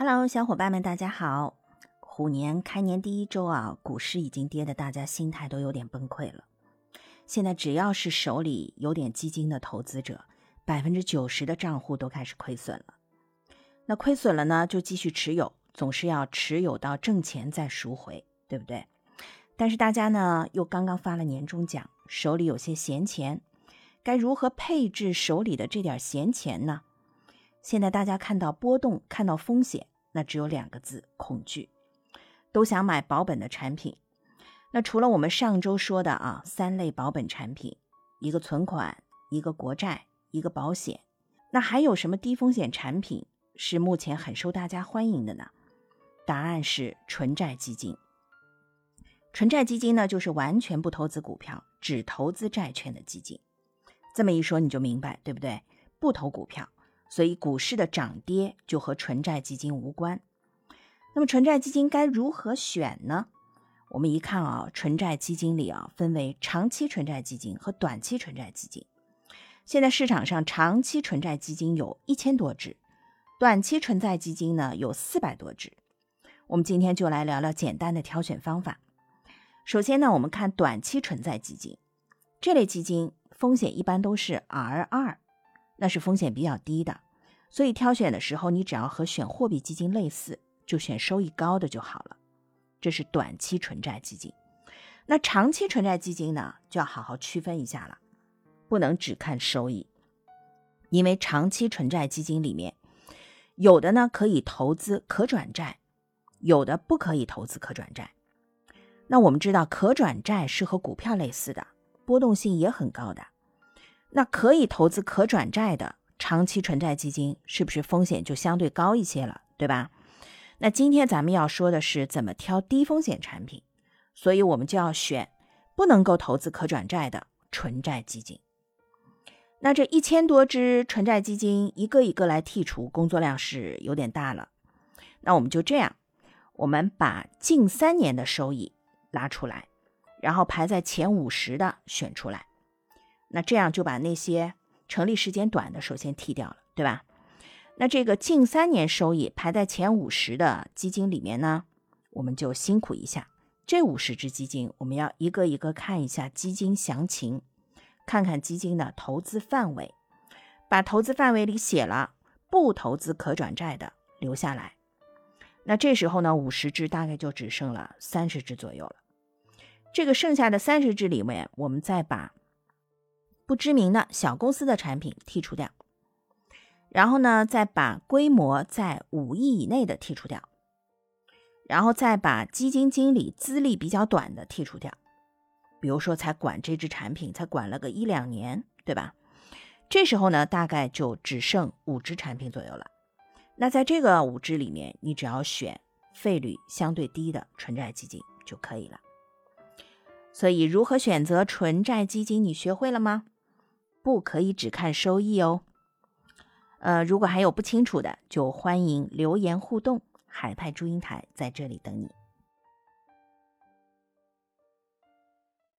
Hello，小伙伴们，大家好！虎年开年第一周啊，股市已经跌得大家心态都有点崩溃了。现在只要是手里有点基金的投资者，百分之九十的账户都开始亏损了。那亏损了呢，就继续持有，总是要持有到挣钱再赎回，对不对？但是大家呢，又刚刚发了年终奖，手里有些闲钱，该如何配置手里的这点闲钱呢？现在大家看到波动，看到风险，那只有两个字：恐惧。都想买保本的产品。那除了我们上周说的啊，三类保本产品，一个存款，一个国债，一个保险，那还有什么低风险产品是目前很受大家欢迎的呢？答案是纯债基金。纯债基金呢，就是完全不投资股票，只投资债券的基金。这么一说你就明白，对不对？不投股票。所以股市的涨跌就和纯债基金无关。那么纯债基金该如何选呢？我们一看啊，纯债基金里啊分为长期纯债基金和短期纯债基金。现在市场上长期纯债基金有一千多只，短期纯债基金呢有四百多只。我们今天就来聊聊简单的挑选方法。首先呢，我们看短期纯债基金这类基金，风险一般都是 R 二。那是风险比较低的，所以挑选的时候，你只要和选货币基金类似，就选收益高的就好了。这是短期纯债基金。那长期纯债基金呢，就要好好区分一下了，不能只看收益，因为长期纯债基金里面有的呢可以投资可转债，有的不可以投资可转债。那我们知道可转债是和股票类似的，波动性也很高的。那可以投资可转债的长期纯债基金，是不是风险就相对高一些了，对吧？那今天咱们要说的是怎么挑低风险产品，所以我们就要选不能够投资可转债的纯债基金。那这一千多只纯债基金，一个一个来剔除，工作量是有点大了。那我们就这样，我们把近三年的收益拉出来，然后排在前五十的选出来。那这样就把那些成立时间短的首先剔掉了，对吧？那这个近三年收益排在前五十的基金里面呢，我们就辛苦一下。这五十只基金，我们要一个一个看一下基金详情，看看基金的投资范围，把投资范围里写了不投资可转债的留下来。那这时候呢，五十只大概就只剩了三十只左右了。这个剩下的三十只里面，我们再把。不知名的小公司的产品剔除掉，然后呢，再把规模在五亿以内的剔除掉，然后再把基金经理资历比较短的剔除掉，比如说才管这只产品才管了个一两年，对吧？这时候呢，大概就只剩五只产品左右了。那在这个五只里面，你只要选费率相对低的纯债基金就可以了。所以，如何选择纯债基金，你学会了吗？不可以只看收益哦。呃，如果还有不清楚的，就欢迎留言互动。海派祝英台在这里等你。